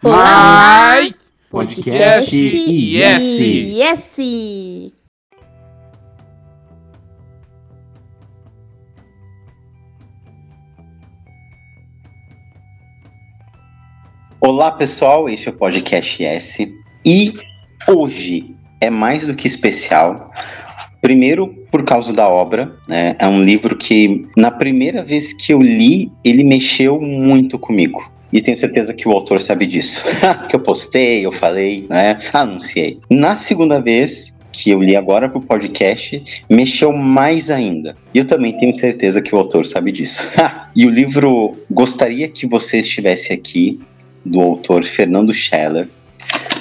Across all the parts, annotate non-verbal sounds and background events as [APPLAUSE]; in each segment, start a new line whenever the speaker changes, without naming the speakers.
Mai
Podcast
Yes.
Yes!
Olá pessoal, este é o Podcast S e hoje é mais do que especial. Primeiro, por causa da obra, né? É um livro que, na primeira vez que eu li, ele mexeu muito comigo. E tenho certeza que o autor sabe disso. [LAUGHS] que eu postei, eu falei, né? Anunciei. Na segunda vez que eu li agora pro podcast, mexeu mais ainda. E eu também tenho certeza que o autor sabe disso. [LAUGHS] e o livro Gostaria que você estivesse aqui, do autor Fernando Scheller.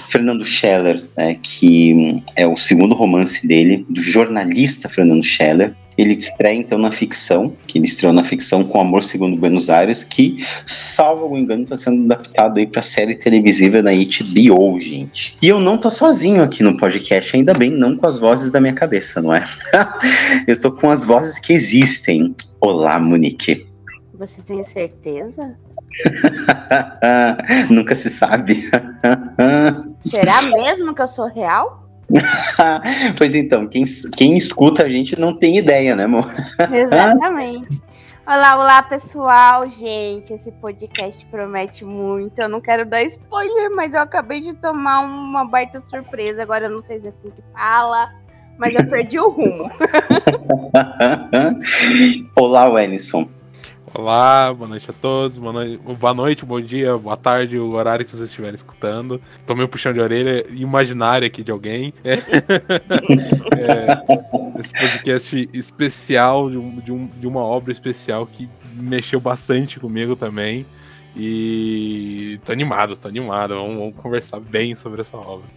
Fernando Scheller, né, que é o segundo romance dele, do jornalista Fernando Scheller. Ele estreia então na ficção, que ele estreou na ficção com Amor Segundo Buenos Aires, que, salvo algum engano, está sendo adaptado aí para série televisiva da HBO, gente. E eu não tô sozinho aqui no podcast, ainda bem, não com as vozes da minha cabeça, não é? [LAUGHS] eu estou com as vozes que existem. Olá, Monique.
Você tem certeza? [LAUGHS]
Nunca se sabe. [LAUGHS]
Será mesmo que eu sou real? [LAUGHS]
pois então, quem, quem escuta a gente não tem ideia, né, amor?
Exatamente. Olá, olá, pessoal. Gente, esse podcast promete muito. Eu não quero dar spoiler, mas eu acabei de tomar uma baita surpresa. Agora eu não sei se é assim que fala, mas eu perdi o rumo. [LAUGHS]
Olá, Wellington.
Olá, boa noite a todos, boa noite, boa noite, bom dia, boa tarde, o horário que vocês estiverem escutando. Tomei um puxão de orelha imaginário aqui de alguém. É, [LAUGHS] é, esse podcast especial de, um, de, um, de uma obra especial que mexeu bastante comigo também. E tô animado, tô animado. Vamos, vamos conversar bem sobre essa obra.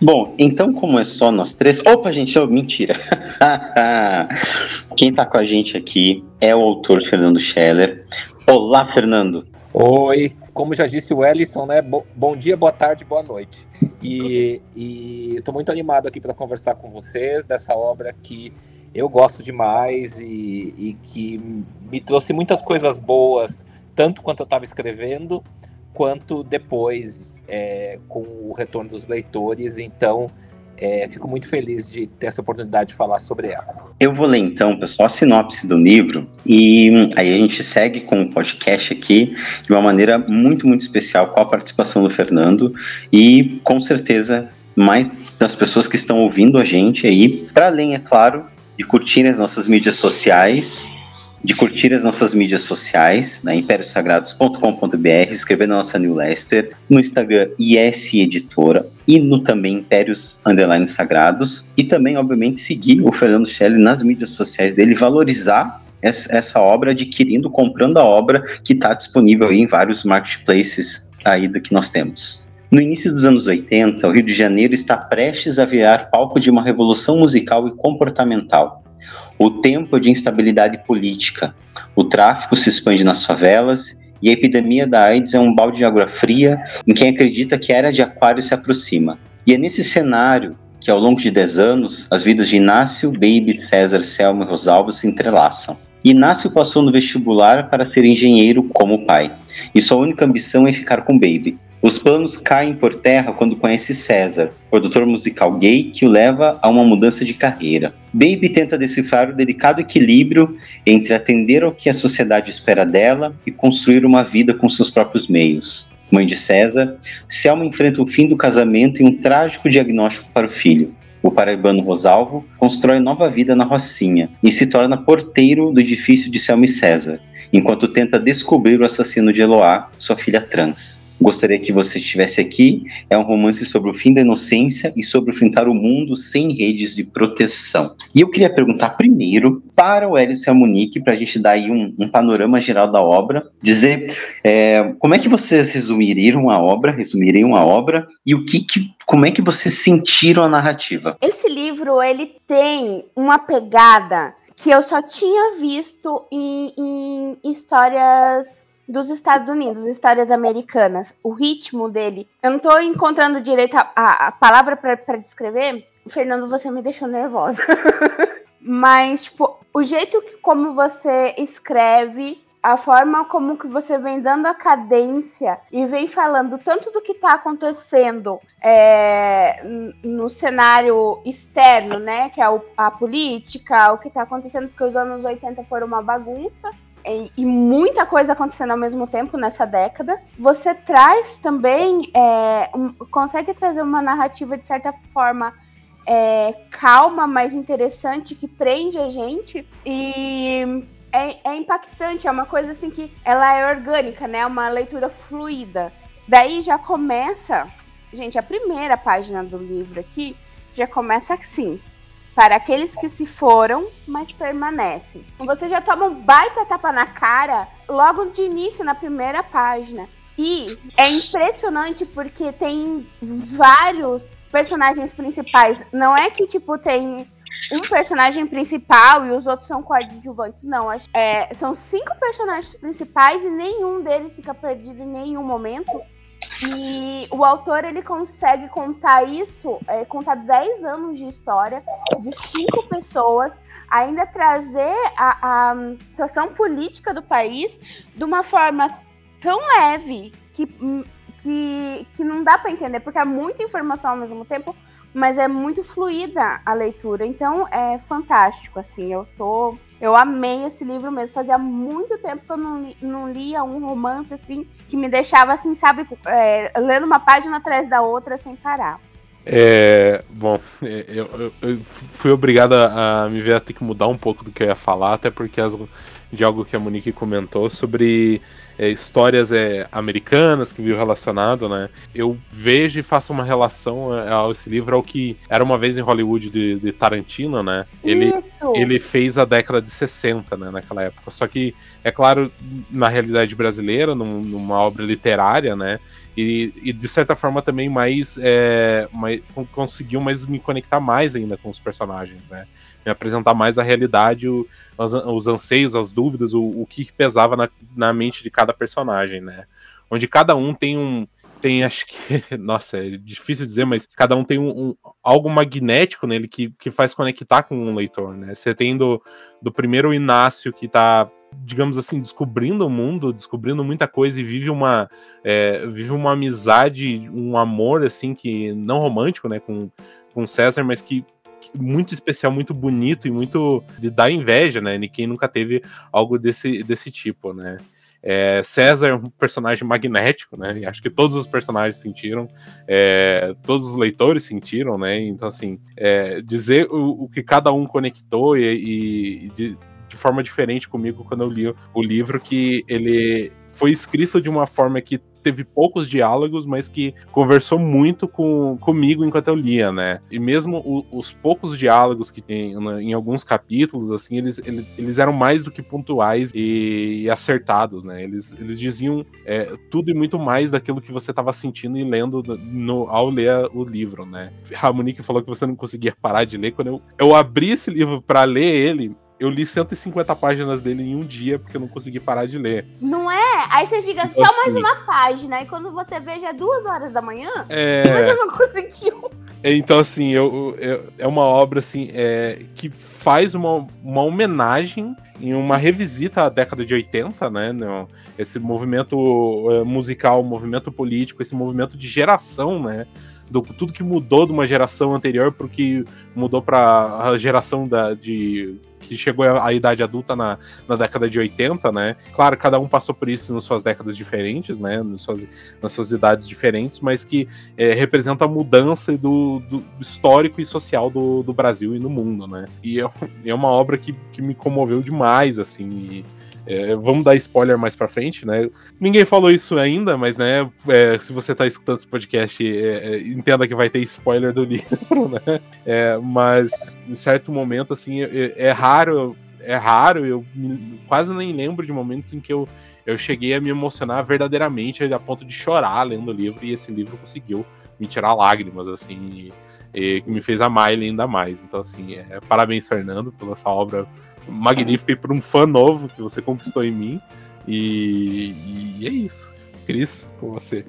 Bom, então como é só nós três. Opa, gente, oh, mentira. [LAUGHS] Quem tá com a gente aqui é o autor Fernando Scheller. Olá, Fernando.
Oi, como já disse o Ellison, né? Bo bom dia, boa tarde, boa noite. E, e tô muito animado aqui para conversar com vocês dessa obra que eu gosto demais e, e que me trouxe muitas coisas boas, tanto quanto eu estava escrevendo, quanto depois é, com o retorno dos leitores. Então, é, fico muito feliz de ter essa oportunidade de falar sobre ela.
Eu vou ler então, pessoal, a sinopse do livro e aí a gente segue com o podcast aqui de uma maneira muito, muito especial com a participação do Fernando e com certeza mais das pessoas que estão ouvindo a gente aí, para além, é claro, de curtirem as nossas mídias sociais de curtir as nossas mídias sociais, na né, impériosagrados.com.br, escrever na nossa newsletter, no Instagram IS Editora e no também Impérios Underline Sagrados, e também, obviamente, seguir o Fernando Shelley nas mídias sociais dele, valorizar essa, essa obra, adquirindo, comprando a obra que está disponível em vários marketplaces aí que nós temos. No início dos anos 80, o Rio de Janeiro está prestes a virar palco de uma revolução musical e comportamental o tempo de instabilidade política. O tráfico se expande nas favelas e a epidemia da AIDS é um balde de água fria em quem acredita que a era de Aquário se aproxima. E é nesse cenário que, ao longo de 10 anos, as vidas de Inácio, Baby, César, Selma e Rosalvo se entrelaçam. Inácio passou no vestibular para ser engenheiro como pai, e sua única ambição é ficar com Baby. Os planos caem por terra quando conhece César, produtor musical gay que o leva a uma mudança de carreira. Baby tenta decifrar o delicado equilíbrio entre atender ao que a sociedade espera dela e construir uma vida com seus próprios meios. Mãe de César, Selma enfrenta o fim do casamento e um trágico diagnóstico para o filho. O paraibano Rosalvo constrói nova vida na Rocinha e se torna porteiro do edifício de Selma e César, enquanto tenta descobrir o assassino de Eloá, sua filha trans. Gostaria que você estivesse aqui. É um romance sobre o fim da inocência e sobre enfrentar o mundo sem redes de proteção. E eu queria perguntar primeiro para o Elis e a Monique, para a gente dar aí um, um, panorama geral da obra, dizer é, como é que vocês resumiriam a obra, resumiriam a obra e o que, que como é que vocês sentiram a narrativa?
Esse livro ele tem uma pegada que eu só tinha visto em, em histórias dos Estados Unidos, histórias americanas, o ritmo dele. Eu não tô encontrando direito a, a, a palavra para descrever. Fernando, você me deixou nervosa. [LAUGHS] Mas, tipo, o jeito que como você escreve a forma como que você vem dando a cadência e vem falando tanto do que está acontecendo é, no cenário externo, né? Que é a política, o que está acontecendo, porque os anos 80 foram uma bagunça. E, muita coisa acontecendo ao mesmo tempo nessa década. Você traz também, é, um, consegue trazer uma narrativa de certa forma é, calma, mas interessante, que prende a gente. E é, é, impactante, é uma coisa assim que ela é orgânica, né? Uma leitura fluida. Daí já começa, gente, a primeira página do livro aqui já começa assim. Para aqueles que se foram, mas permanecem. Você já toma um baita tapa na cara logo de início, na primeira página. E é impressionante porque tem vários personagens principais. Não é que, tipo, tem um personagem principal e os outros são coadjuvantes. Não, é, são cinco personagens principais e nenhum deles fica perdido em nenhum momento. E o autor ele consegue contar isso, é, contar 10 anos de história de cinco pessoas, ainda trazer a, a situação política do país de uma forma tão leve que, que, que não dá para entender, porque é muita informação ao mesmo tempo, mas é muito fluida a leitura. Então é fantástico, assim. Eu tô. Eu amei esse livro mesmo. Fazia muito tempo que eu não, não lia um romance assim que me deixava assim, sabe, é, lendo uma página atrás da outra sem parar.
É, bom, é, eu, eu, eu, fui obrigado a me ver a ter que mudar um pouco do que eu ia falar, até porque as, de algo que a Monique comentou sobre é, histórias é, americanas que viu relacionado, né? Eu vejo e faço uma relação é, a esse livro ao que era uma vez em Hollywood de, de Tarantino, né? Ele, Isso. ele fez a década de 60, né, naquela época. Só que, é claro, na realidade brasileira, num, numa obra literária, né? E, e, de certa forma também mais, é, mais conseguiu mais me conectar mais ainda com os personagens, né? Me apresentar mais a realidade, o, os, os anseios, as dúvidas, o, o que pesava na, na mente de cada personagem, né? Onde cada um tem um, tem, [LAUGHS] acho que, nossa, é difícil dizer, mas cada um tem um, um, algo magnético nele que, que faz conectar com um leitor, né? Você tem do, do primeiro Inácio que tá, digamos assim, descobrindo o mundo, descobrindo muita coisa e vive uma, é, vive uma amizade, um amor, assim, que não romântico, né, com, com César, mas que muito especial, muito bonito e muito de dar inveja, né? Ninguém nunca teve algo desse, desse tipo, né? É, César é um personagem magnético, né? Acho que todos os personagens sentiram, é, todos os leitores sentiram, né? Então, assim, é, dizer o, o, que cada um conectou e, e de, de, forma diferente comigo quando eu li o livro, que ele foi escrito de uma forma que teve poucos diálogos, mas que conversou muito com, comigo enquanto eu lia, né? E mesmo o, os poucos diálogos que tem né, em alguns capítulos, assim, eles, eles, eles eram mais do que pontuais e, e acertados, né? Eles, eles diziam é, tudo e muito mais daquilo que você estava sentindo e lendo no, ao ler o livro, né? A Monique falou que você não conseguia parar de ler. Quando eu, eu abri esse livro para ler ele, eu li 150 páginas dele em um dia porque eu não consegui parar de ler.
Não é? Aí você fica então, só mais assim, uma página, e quando você vê já é duas horas da manhã,
é... [LAUGHS]
mas eu não conseguiu.
Então, assim, eu, eu, é uma obra assim, é, que faz uma, uma homenagem em uma revisita à década de 80, né? Esse movimento é, musical, movimento político, esse movimento de geração, né? Do, tudo que mudou de uma geração anterior para o que mudou para a geração da, de que chegou à idade adulta na, na década de 80, né? Claro, cada um passou por isso nas suas décadas diferentes, né? Nas suas, nas suas idades diferentes, mas que é, representa a mudança do, do, histórico e social do, do Brasil e no mundo, né? E é, é uma obra que, que me comoveu demais, assim. E, é, vamos dar spoiler mais pra frente, né? Ninguém falou isso ainda, mas né, é, se você tá escutando esse podcast, é, é entenda que vai ter spoiler do [LAUGHS] livro, né? É, mas em certo momento, assim, é, é raro, é raro, eu me, quase nem lembro de momentos em que eu, eu cheguei a me emocionar verdadeiramente a ponto de chorar lendo o livro, e esse livro conseguiu me tirar lágrimas, assim, e, e me fez amar ele ainda mais. Então, assim, parabéns, Fernando, pela essa obra magnífica e por um fã novo que você conquistou em mim. E, e é isso. Cris, com você.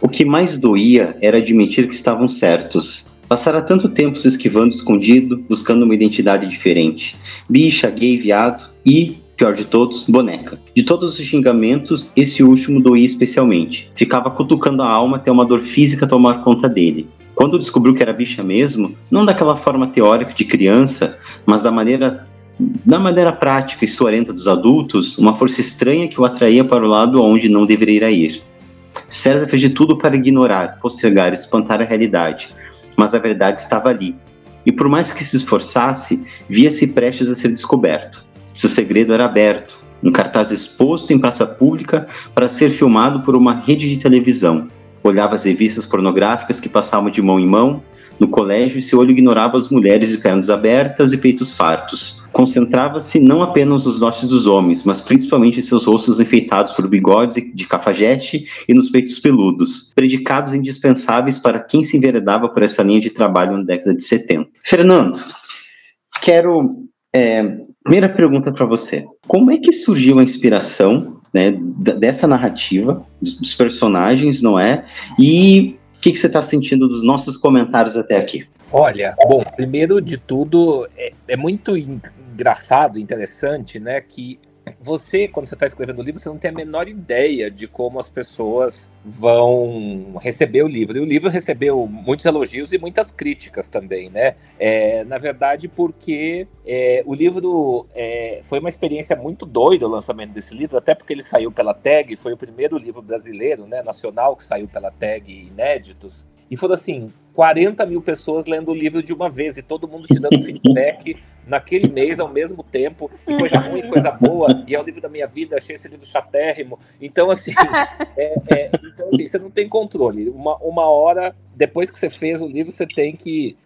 O que mais doía era admitir que estavam certos. Passara tanto tempo se esquivando escondido, buscando uma identidade diferente. Bicha, gay, viado e pior de todos, boneca. De todos os xingamentos, esse último doía especialmente. Ficava cutucando a alma até uma dor física tomar conta dele. Quando descobriu que era bicha mesmo, não daquela forma teórica de criança, mas da maneira da maneira prática e suarenta dos adultos, uma força estranha que o atraía para o lado onde não deveria ir. César fez de tudo para ignorar, postergar, espantar a realidade, mas a verdade estava ali. E por mais que se esforçasse, via-se prestes a ser descoberto. Seu segredo era aberto, um cartaz exposto em praça pública para ser filmado por uma rede de televisão. Olhava as revistas pornográficas que passavam de mão em mão, no colégio e seu olho ignorava as mulheres de pernas abertas e peitos fartos. Concentrava-se não apenas nos dotes dos homens, mas principalmente em seus rostos enfeitados por bigodes de cafajeste e nos peitos peludos, predicados indispensáveis para quem se enveredava por essa linha de trabalho na década de 70. Fernando, quero. É, primeira pergunta para você. Como é que surgiu a inspiração né, dessa narrativa, dos personagens, não é? E que, que você está sentindo dos nossos comentários até aqui?
Olha, bom, primeiro de tudo, é, é muito engraçado, interessante, né, que você, quando você está escrevendo o livro, você não tem a menor ideia de como as pessoas vão receber o livro. E o livro recebeu muitos elogios e muitas críticas também, né? É, na verdade, porque é, o livro é, foi uma experiência muito doida o lançamento desse livro, até porque ele saiu pela tag, foi o primeiro livro brasileiro, né, nacional, que saiu pela tag Inéditos. E foram assim, 40 mil pessoas lendo o livro de uma vez e todo mundo te dando [LAUGHS] feedback naquele mês ao mesmo tempo, e coisa ruim, coisa boa, e é o livro da minha vida, achei esse livro chatérrimo. Então, assim, [LAUGHS] é, é, então, assim você não tem controle. Uma, uma hora, depois que você fez o livro, você tem que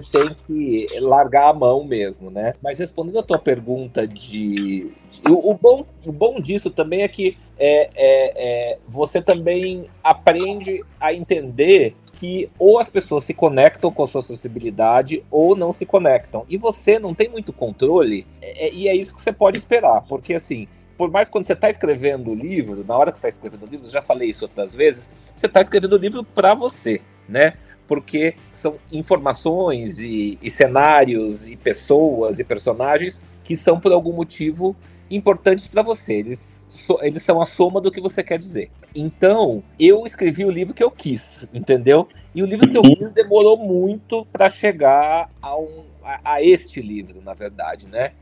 você tem que largar a mão mesmo, né? Mas respondendo a tua pergunta de. de o, o, bom, o bom disso também é que é, é, é, você também aprende a entender que ou as pessoas se conectam com a sua sensibilidade ou não se conectam. E você não tem muito controle, é, é e é isso que você pode esperar, porque assim, por mais quando você está escrevendo o livro, na hora que você está escrevendo o livro, já falei isso outras vezes, você está escrevendo o livro para você, né? Porque são informações e, e cenários e pessoas e personagens que são por algum motivo importantes para você. Eles, so, eles são a soma do que você quer dizer. Então, eu escrevi o livro que eu quis, entendeu? E o livro que eu uhum. quis demorou muito para chegar a, um, a, a, este livro, na verdade, né?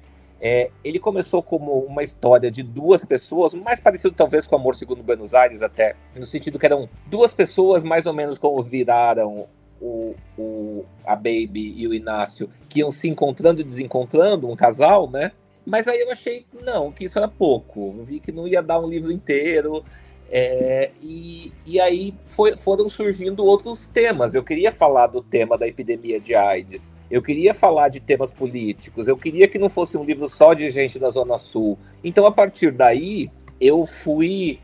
É, ele começou como uma história de duas pessoas, mais parecido talvez com Amor Segundo Buenos Aires, até, no sentido que eram duas pessoas mais ou menos como viraram o, o, a Baby e o Inácio, que iam se encontrando e desencontrando, um casal, né? Mas aí eu achei, não, que isso era pouco. Eu vi que não ia dar um livro inteiro. É, e, e aí foi, foram surgindo outros temas. Eu queria falar do tema da epidemia de AIDS, eu queria falar de temas políticos, eu queria que não fosse um livro só de gente da Zona Sul. Então, a partir daí, eu fui,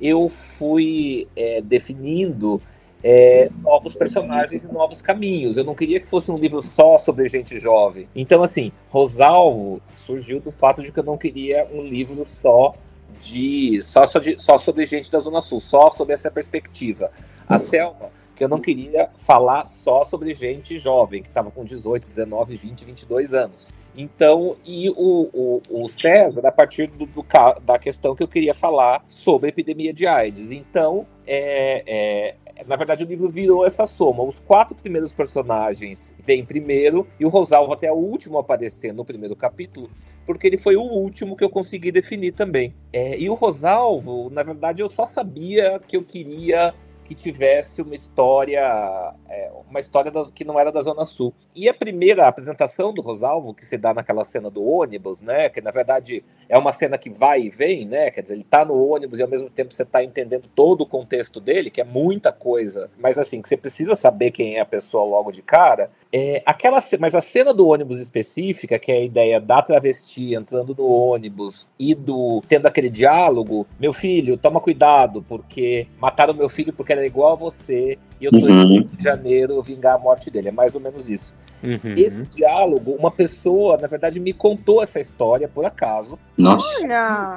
eu fui é, definindo é, novos personagens e novos caminhos. Eu não queria que fosse um livro só sobre gente jovem. Então, assim, Rosalvo surgiu do fato de que eu não queria um livro só de só, só, de, só sobre gente da Zona Sul, só sobre essa perspectiva. A Selma, que eu não queria falar só sobre gente jovem, que estava com 18, 19, 20, 22 anos. Então, e o, o, o César, a partir do, do, da questão que eu queria falar sobre a epidemia de AIDS. Então, é, é, na verdade, o livro virou essa soma. Os quatro primeiros personagens vêm primeiro e o Rosalvo até o último aparecer no primeiro capítulo, porque ele foi o último que eu consegui definir também. É, e o Rosalvo, na verdade, eu só sabia que eu queria que tivesse uma história, é, uma história das, que não era da Zona Sul. E a primeira apresentação do Rosalvo, que se dá naquela cena do ônibus, né? Que na verdade é uma cena que vai e vem, né? Quer dizer, ele tá no ônibus e ao mesmo tempo você tá entendendo todo o contexto dele, que é muita coisa, mas assim, que você precisa saber quem é a pessoa logo de cara. É, aquela, mas a cena do ônibus específica, que é a ideia da travesti entrando no ônibus e do tendo aquele diálogo, meu filho, toma cuidado, porque mataram meu filho porque era igual a você e eu tô uhum. indo de Janeiro vingar a morte dele. É mais ou menos isso. Uhum. Esse diálogo, uma pessoa, na verdade, me contou essa história por acaso.
Nossa.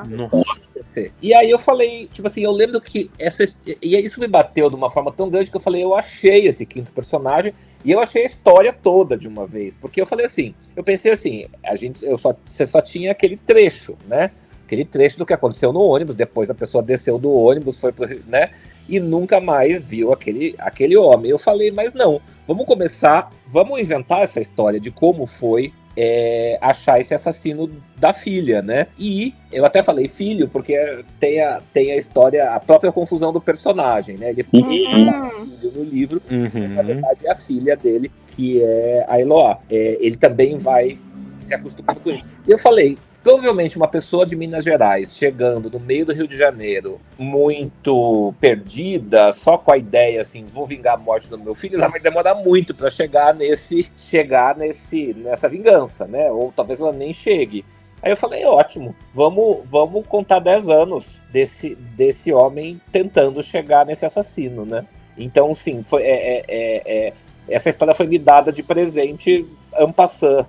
Nossa. E aí eu falei, tipo assim, eu lembro que essa. E isso me bateu de uma forma tão grande que eu falei, eu achei esse quinto personagem e eu achei a história toda de uma vez. Porque eu falei assim, eu pensei assim, a gente, eu só, você só tinha aquele trecho, né? aquele trecho do que aconteceu no ônibus, depois a pessoa desceu do ônibus, foi pro, né? E nunca mais viu aquele, aquele homem. Eu falei, mas não, vamos começar, vamos inventar essa história de como foi é, achar esse assassino da filha, né? E eu até falei filho, porque tem a, tem a história, a própria confusão do personagem, né? Ele foi uhum. filho no livro, uhum. mas na verdade é a filha dele, que é a Eloá. É, ele também vai se acostumando com isso. E eu falei, Provavelmente uma pessoa de Minas Gerais chegando no meio do Rio de Janeiro, muito perdida, só com a ideia assim, vou vingar a morte do meu filho, ela vai demorar muito para chegar nesse chegar nesse nessa vingança, né? Ou talvez ela nem chegue. Aí eu falei, ótimo, vamos, vamos contar 10 anos desse, desse homem tentando chegar nesse assassino, né? Então, sim, foi, é, é, é, é essa história foi me dada de presente ampassant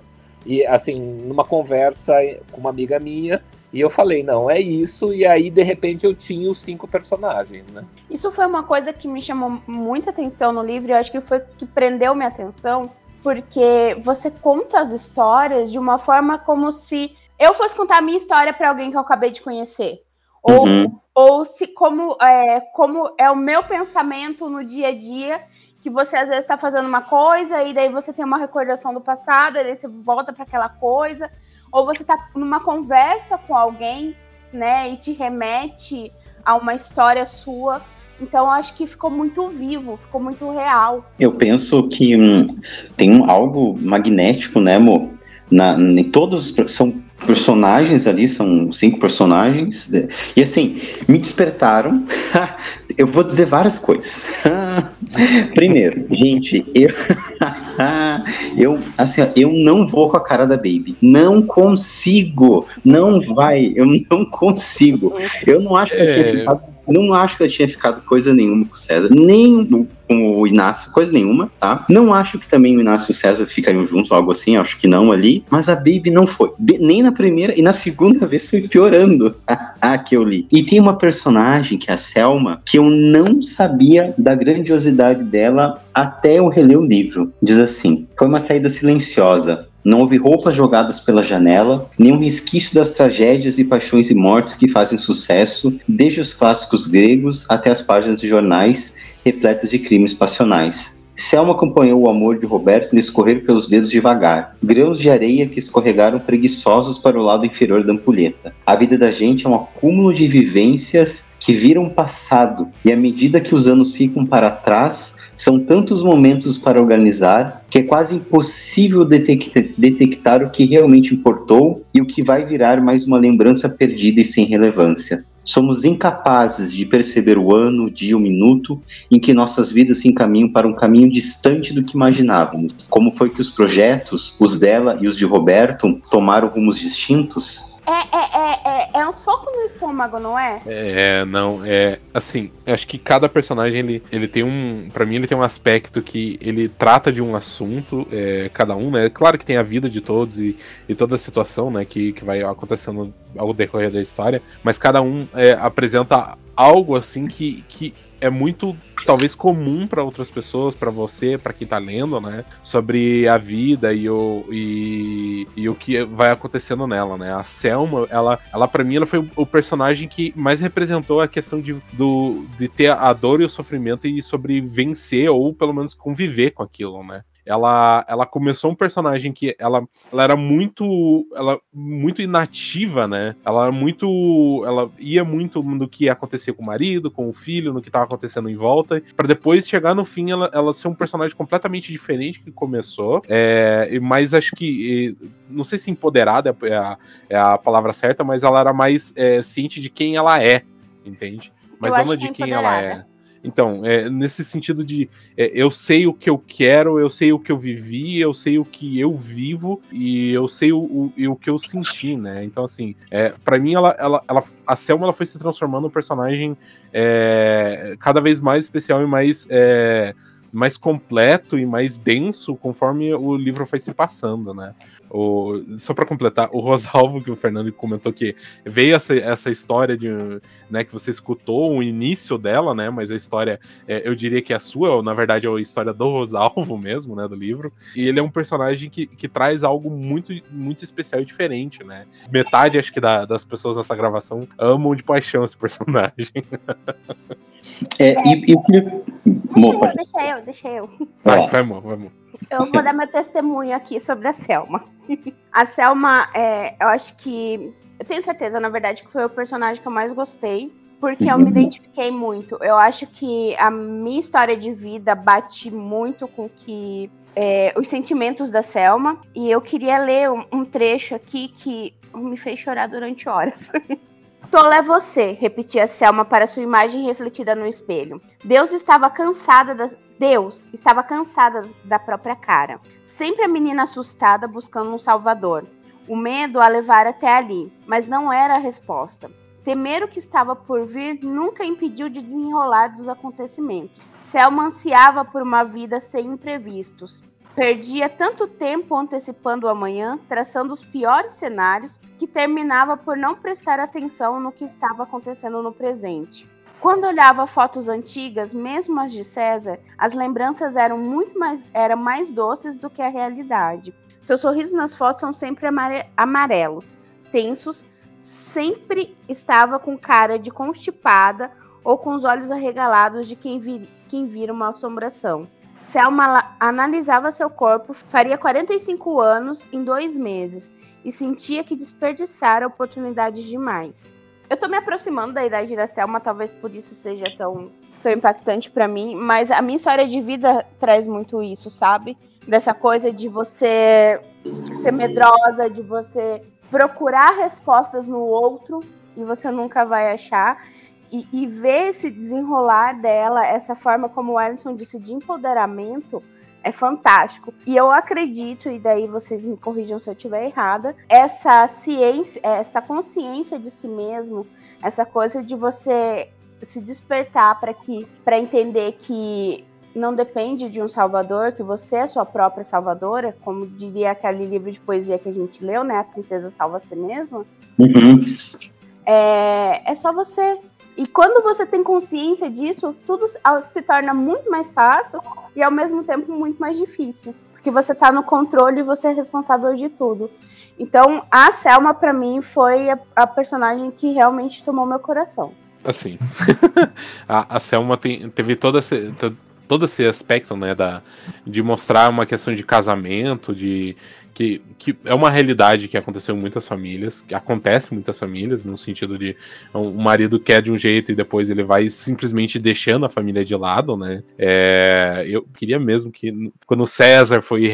e assim, numa conversa com uma amiga minha, e eu falei, não, é isso, e aí de repente eu tinha os cinco personagens, né?
Isso foi uma coisa que me chamou muita atenção no livro, e eu acho que foi que prendeu minha atenção, porque você conta as histórias de uma forma como se eu fosse contar a minha história para alguém que eu acabei de conhecer. Ou, uhum. ou se como é, como é o meu pensamento no dia a dia que você às vezes está fazendo uma coisa e daí você tem uma recordação do passado, e daí você volta para aquela coisa, ou você está numa conversa com alguém, né, e te remete a uma história sua. Então, acho que ficou muito vivo, ficou muito real.
Eu penso que hum, tem algo magnético, né, amor? Na, todos são personagens ali, são cinco personagens, e assim, me despertaram. [LAUGHS] eu vou dizer várias coisas. [LAUGHS] Primeiro, gente, eu, [LAUGHS] eu, assim, eu não vou com a cara da Baby. Não consigo. Não vai. Eu não consigo. Eu não acho que é... tinha ficado não acho que eu tinha ficado coisa nenhuma com o César, nem com o Inácio, coisa nenhuma, tá? Não acho que também o Inácio e o César ficariam juntos, algo assim, acho que não ali. Mas a Baby não foi. nem na primeira e na segunda [LAUGHS] vez foi piorando a que eu li. E tem uma personagem, que é a Selma, que eu não sabia da grandiosidade dela até eu reler o livro. Diz assim: foi uma saída silenciosa. Não houve roupas jogadas pela janela, nenhum resquício das tragédias e paixões e mortes que fazem sucesso, desde os clássicos gregos até as páginas de jornais repletas de crimes passionais. Selma acompanhou o amor de Roberto lhe escorrer pelos dedos devagar, grãos de areia que escorregaram preguiçosos para o lado inferior da ampulheta. A vida da gente é um acúmulo de vivências que viram passado, e à medida que os anos ficam para trás, são tantos momentos para organizar que é quase impossível detectar, o que realmente importou e o que vai virar mais uma lembrança perdida e sem relevância. Somos incapazes de perceber o ano, o dia, o minuto em que nossas vidas se encaminham para um caminho distante do que imaginávamos. Como foi que os projetos, os dela e os de Roberto, tomaram rumos distintos?
É, é, é, é, é um soco no estômago, não é?
É, não, é. Assim, acho que cada personagem ele, ele tem um. para mim, ele tem um aspecto que ele trata de um assunto, é, cada um, né? Claro que tem a vida de todos e, e toda a situação, né, que, que vai acontecendo ao decorrer da história, mas cada um é, apresenta algo assim que, que é muito talvez comum para outras pessoas, para você, para quem tá lendo, né, sobre a vida e o e, e o que vai acontecendo nela, né? A Selma, ela, ela para mim ela foi o personagem que mais representou a questão de, do, de ter a dor e o sofrimento e sobre vencer ou pelo menos conviver com aquilo, né? Ela, ela começou um personagem que ela, ela era muito ela muito inativa, né? Ela era muito ela ia muito no que ia acontecer com o marido, com o filho, no que estava acontecendo em volta, para depois chegar no fim ela, ela ser um personagem completamente diferente que começou. É, mas acho que não sei se empoderada é a, é a palavra certa, mas ela era mais é, ciente de quem ela é, entende? Mas não de quem ela é. Então, é, nesse sentido de é, eu sei o que eu quero, eu sei o que eu vivi, eu sei o que eu vivo e eu sei o, o, o que eu senti, né? Então, assim, é, para mim, ela, ela, ela, a Selma ela foi se transformando num personagem é, cada vez mais especial e mais é, mais completo e mais denso conforme o livro foi se passando, né? O, só para completar, o Rosalvo, [LAUGHS] que o Fernando comentou que veio essa, essa história de, né, que você escutou o início dela, né, mas a história, é, eu diria que é a sua, na verdade é a história do [LAUGHS] Rosalvo mesmo, né, do livro, e ele é um personagem que, que traz algo muito, muito especial e diferente, né, metade, acho que da, das pessoas nessa gravação amam de paixão esse personagem. [LAUGHS]
É, e, e...
Deixa, eu, deixa eu, deixa eu.
Vai, vai, amor, vai, amor.
Eu vou dar meu testemunho aqui sobre a Selma. A Selma, é, eu acho que. Eu tenho certeza, na verdade, que foi o personagem que eu mais gostei. Porque eu me identifiquei muito. Eu acho que a minha história de vida bate muito com que é, os sentimentos da Selma. E eu queria ler um, um trecho aqui que me fez chorar durante horas. [LAUGHS] Tola é você, repetia Selma para sua imagem refletida no espelho. Deus estava cansada da... Deus estava cansada da própria cara. Sempre a menina assustada buscando um salvador. O medo a levar até ali, mas não era a resposta. Temer o que estava por vir nunca impediu de desenrolar dos acontecimentos. Selma ansiava por uma vida sem imprevistos. Perdia tanto tempo antecipando o amanhã, traçando os piores cenários, que terminava por não prestar atenção no que estava acontecendo no presente. Quando olhava fotos antigas, mesmo as de César, as lembranças eram muito mais, eram mais doces do que a realidade. Seus sorrisos nas fotos são sempre amarelos, tensos, sempre estava com cara de constipada ou com os olhos arregalados de quem, vir, quem vira uma assombração. Selma analisava seu corpo, faria 45 anos em dois meses e sentia que desperdiçara oportunidades demais. Eu tô me aproximando da idade da Selma, talvez por isso seja tão, tão impactante para mim, mas a minha história de vida traz muito isso, sabe? Dessa coisa de você ser medrosa, de você procurar respostas no outro e você nunca vai achar e, e, ver esse desenrolar dela, essa forma como o Ellison disse de empoderamento, é fantástico. E eu acredito, e daí vocês me corrijam se eu estiver errada, essa ciência, essa consciência de si mesmo, essa coisa de você se despertar para que para entender que não depende de um salvador, que você é sua própria salvadora, como diria aquele livro de poesia que a gente leu, né? A princesa salva a si mesma.
Uhum.
É, é só você e quando você tem consciência disso, tudo se torna muito mais fácil e ao mesmo tempo muito mais difícil. Porque você está no controle e você é responsável de tudo. Então, a Selma, para mim, foi a, a, personagem que realmente tomou meu coração.
Assim, [LAUGHS] a, a Selma tem, teve todo esse, todo esse aspecto, né, da, de mostrar uma questão de casamento, de que, que é uma realidade que aconteceu em muitas famílias, que acontece em muitas famílias, no sentido de o marido quer de um jeito e depois ele vai simplesmente deixando a família de lado, né? É, eu queria mesmo que quando César foi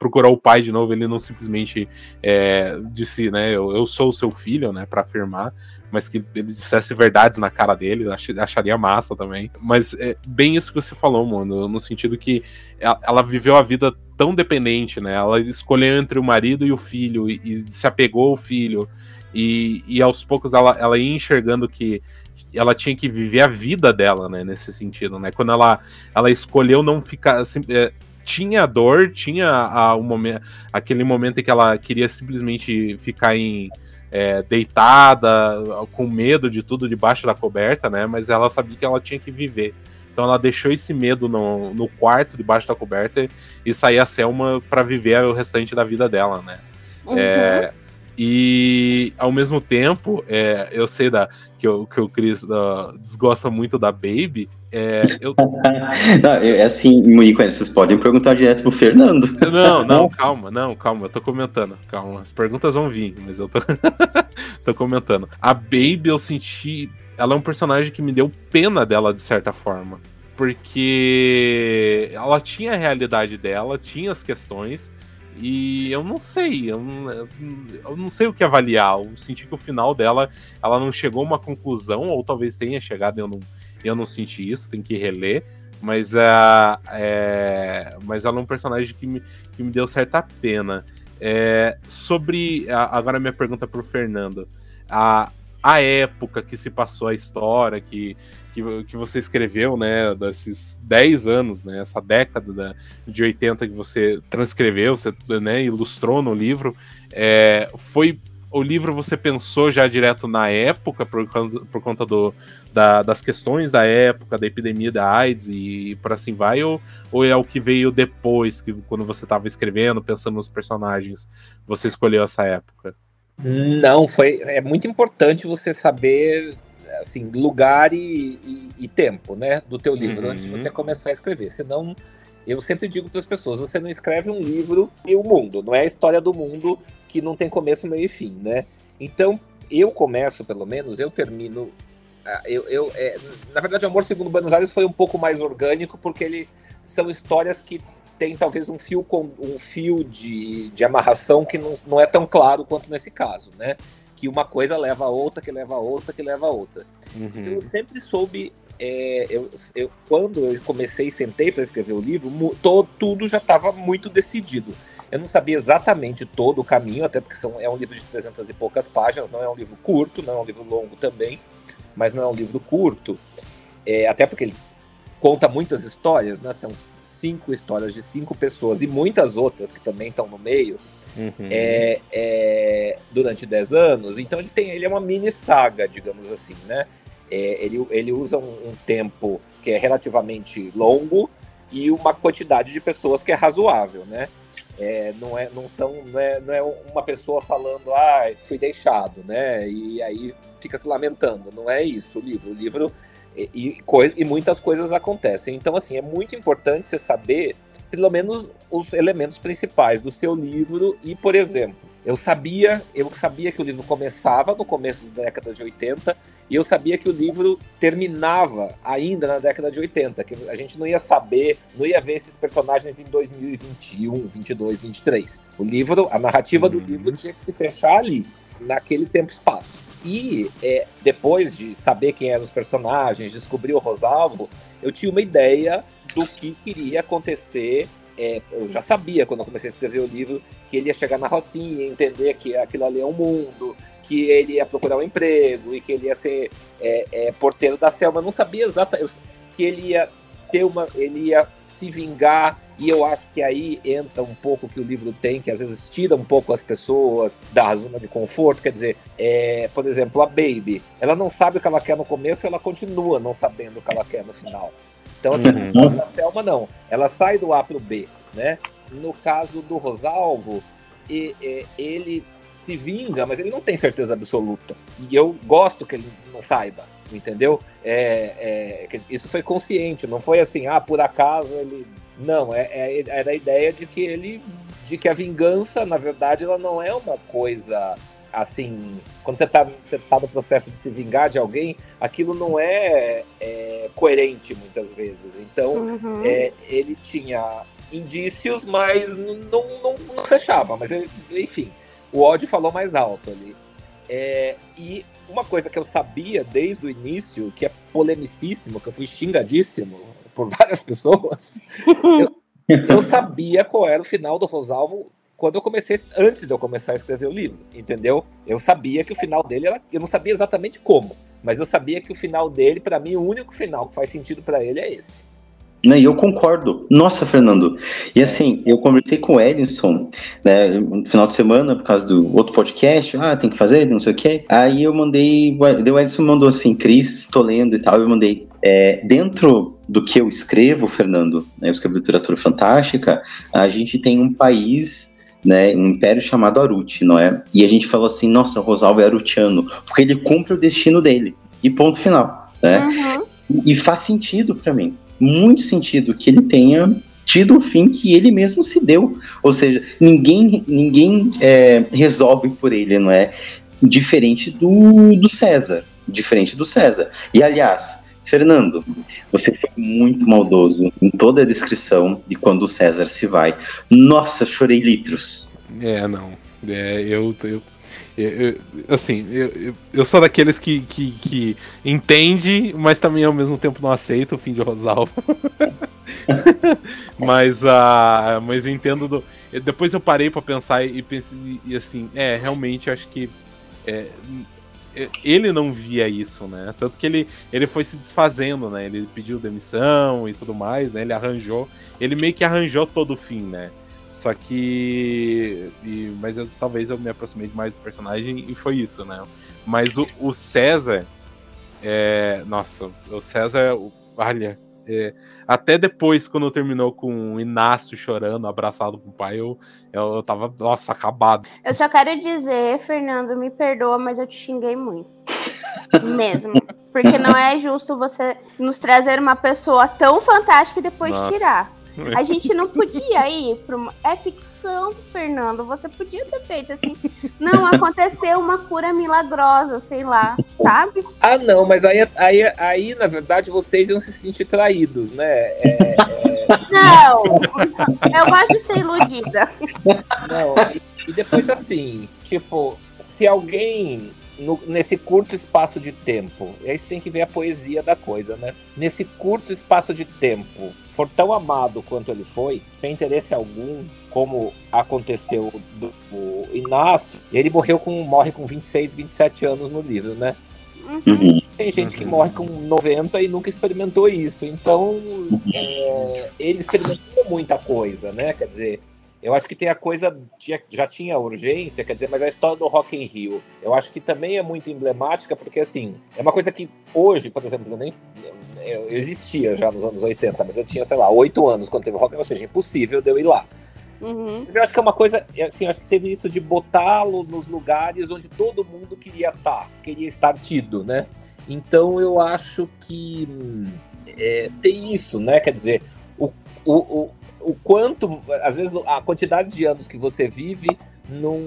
procurar o pai de novo, ele não simplesmente é, disse, né, eu, eu sou o seu filho, né, para afirmar, mas que ele dissesse verdades na cara dele, acharia massa também. Mas é bem isso que você falou, mano, no sentido que ela, viveu a vida tão dependente, né? Ela escolheu entre o marido e o filho e, e se apegou ao filho. E, e aos poucos ela, ela ia enxergando que ela tinha que viver a vida dela, né? Nesse sentido, né? Quando ela, ela escolheu não ficar. Assim, é, tinha dor, tinha a, o momento, aquele momento em que ela queria simplesmente ficar em é, deitada, com medo de tudo debaixo da coberta, né? Mas ela sabia que ela tinha que viver. Então ela deixou esse medo no, no quarto, debaixo da coberta, e sair a Selma para viver o restante da vida dela, né? Uhum. É, e ao mesmo tempo, é, eu sei da, que, o, que o Chris uh, desgosta muito da Baby. É, eu... [LAUGHS]
não, é assim, Monique, vocês podem perguntar direto pro Fernando.
Não, não, calma, não, calma, eu tô comentando. Calma, as perguntas vão vir, mas eu tô, [LAUGHS] tô comentando. A Baby eu senti. Ela é um personagem que me deu pena dela de certa forma. Porque ela tinha a realidade dela, tinha as questões, e eu não sei, eu não, eu não, sei o que avaliar. Eu senti que o final dela, ela não chegou a uma conclusão, ou talvez tenha chegado, eu não, eu não senti isso, tem que reler. Mas, uh, é, mas ela é um personagem que me, que me deu certa pena. É, sobre. agora minha pergunta pro Fernando. A, a época que se passou a história, que, que, que você escreveu, né, desses 10 anos, né, essa década da, de 80 que você transcreveu, você né, ilustrou no livro, é, foi o livro você pensou já direto na época, por, por conta do, da, das questões da época, da epidemia da AIDS e por assim vai, ou, ou é o que veio depois, que quando você estava escrevendo, pensando nos personagens, você escolheu essa época?
Não, foi. É muito importante você saber assim, lugar e, e, e tempo, né, do teu livro uhum. antes de você começar a escrever. Senão, eu sempre digo para as pessoas, você não escreve um livro e o mundo, não é a história do mundo que não tem começo, meio e fim, né? Então, eu começo, pelo menos, eu termino. Ah, eu, eu é, na verdade, Amor Segundo Buenos Aires foi um pouco mais orgânico, porque ele são histórias que tem talvez um fio com um fio de, de amarração que não, não é tão claro quanto nesse caso, né? Que uma coisa leva a outra, que leva a outra, que leva a outra. Uhum. Eu sempre soube. É, eu, eu, quando eu comecei e sentei para escrever o livro, todo, tudo já estava muito decidido. Eu não sabia exatamente todo o caminho, até porque são, é um livro de 300 e poucas páginas, não é um livro curto, não é um livro longo também, mas não é um livro curto, é, até porque ele conta muitas histórias, né? São cinco histórias de cinco pessoas e muitas outras que também estão no meio uhum. é, é, durante dez anos. Então ele tem, ele é uma mini saga, digamos assim, né? É, ele, ele usa um, um, tempo que é relativamente longo e uma quantidade de pessoas que é razoável, né? É, não, é, não, são, não, é, não é uma pessoa falando, ah, fui deixado, né? E aí fica se lamentando. Não é isso o livro. O livro e, e, e muitas coisas acontecem. Então, assim, é muito importante você saber, pelo menos, os elementos principais do seu livro. E, por exemplo, eu sabia, eu sabia que o livro começava no começo da década de 80 e eu sabia que o livro terminava ainda na década de 80, que a gente não ia saber, não ia ver esses personagens em 2021, 22, 23. O livro, a narrativa uhum. do livro tinha que se fechar ali, naquele tempo e é, depois de saber quem eram os personagens, descobrir o Rosalvo, eu tinha uma ideia do que queria acontecer. É, eu já sabia quando eu comecei a escrever o livro que ele ia chegar na Rocinha, entender que aquilo ali é um mundo, que ele ia procurar um emprego e que ele ia ser é, é, porteiro da selva. Eu não sabia exatamente que ele ia ter uma, ele ia se vingar e eu acho que aí entra um pouco que o livro tem, que às vezes tira um pouco as pessoas da zona de conforto. Quer dizer, é, por exemplo, a Baby, ela não sabe o que ela quer no começo e ela continua não sabendo o que ela quer no final. Então, assim, uhum. a Selma não. Ela sai do A para o B, né? No caso do Rosalvo, e, e, ele se vinga, mas ele não tem certeza absoluta. E eu gosto que ele não saiba, entendeu? É, é, isso foi consciente, não foi assim, ah, por acaso ele não, é, é, era a ideia de que ele. de que a vingança, na verdade, ela não é uma coisa assim. Quando você está você tá no processo de se vingar de alguém, aquilo não é, é coerente muitas vezes. Então, uhum. é, ele tinha indícios, mas não, não, não fechava. Mas, enfim, o ódio falou mais alto ali. É, e uma coisa que eu sabia desde o início, que é polemicíssimo, que eu fui xingadíssimo por várias pessoas, eu, eu sabia qual era o final do Rosalvo quando eu comecei, antes de eu começar a escrever o livro, entendeu? Eu sabia que o final dele era, eu não sabia exatamente como, mas eu sabia que o final dele, para mim, o único final que faz sentido para ele é esse.
E eu concordo. Nossa, Fernando. E assim, eu conversei com o Edson, né, no final de semana, por causa do outro podcast. Ah, tem que fazer, não sei o quê. Aí eu mandei. O Edson mandou assim, Cris, tô lendo e tal. Eu mandei. É, dentro do que eu escrevo, Fernando, né, eu escrevo literatura fantástica, a gente tem um país né, um império chamado Arut, não é? E a gente falou assim, nossa, Rosalvo é arutiano, porque ele cumpre o destino dele. E ponto final, né? Uhum. E faz sentido para mim muito sentido que ele tenha tido o fim que ele mesmo se deu. Ou seja, ninguém, ninguém é, resolve por ele, não é? Diferente do, do César. Diferente do César. E aliás, Fernando, você foi muito maldoso em toda a descrição de quando o César se vai. Nossa, chorei litros.
É, não. É, eu, eu eu, assim, eu, eu sou daqueles que, que, que entende, mas também ao mesmo tempo não aceita o fim de Rosalvo. [LAUGHS] mas, uh, mas eu entendo. Do, depois eu parei para pensar e pensei, e assim, é, realmente acho que. É, ele não via isso, né? Tanto que ele, ele foi se desfazendo, né? Ele pediu demissão e tudo mais, né? Ele arranjou, ele meio que arranjou todo o fim, né? Só que. E, mas eu, talvez eu me aproximei mais do personagem e foi isso, né? Mas o, o César. É, nossa, o César. Olha. É, até depois, quando terminou com o Inácio chorando, abraçado com o pai, eu, eu, eu tava, nossa, acabado.
Eu só quero dizer, Fernando, me perdoa, mas eu te xinguei muito. [LAUGHS] Mesmo. Porque não é justo você nos trazer uma pessoa tão fantástica e depois nossa. tirar. A gente não podia ir para uma. É ficção, Fernando. Você podia ter feito assim. Não, aconteceu uma cura milagrosa, sei lá, sabe?
Ah, não, mas aí, aí, aí na verdade, vocês iam se sentir traídos, né? É, é...
Não, eu gosto de ser iludida.
Não, e, e depois assim, tipo, se alguém no, nesse curto espaço de tempo. E aí você tem que ver a poesia da coisa, né? Nesse curto espaço de tempo, for tão amado quanto ele foi, sem interesse algum, como aconteceu do, do Inácio, ele morreu com, morre com 26, 27 anos no livro, né? Uhum. Tem gente que morre com 90 e nunca experimentou isso. Então, uhum. é, ele experimentou muita coisa, né? Quer dizer, eu acho que tem a coisa, já tinha urgência, quer dizer, mas a história do Rock in Rio, eu acho que também é muito emblemática, porque assim, é uma coisa que hoje, por exemplo, eu nem eu existia já nos anos 80, mas eu tinha, sei lá, oito anos quando teve Rock, ou seja, impossível de eu ir lá. Uhum. Mas eu acho que é uma coisa, assim, acho que teve isso de botá-lo nos lugares onde todo mundo queria estar, queria estar tido, né? Então eu acho que é, tem isso, né? Quer dizer, o, o, o quanto, às vezes, a quantidade de anos que você vive não,